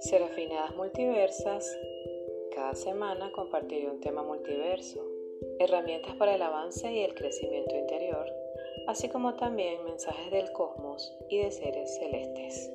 Serafinadas Multiversas, cada semana compartiré un tema multiverso, herramientas para el avance y el crecimiento interior, así como también mensajes del cosmos y de seres celestes.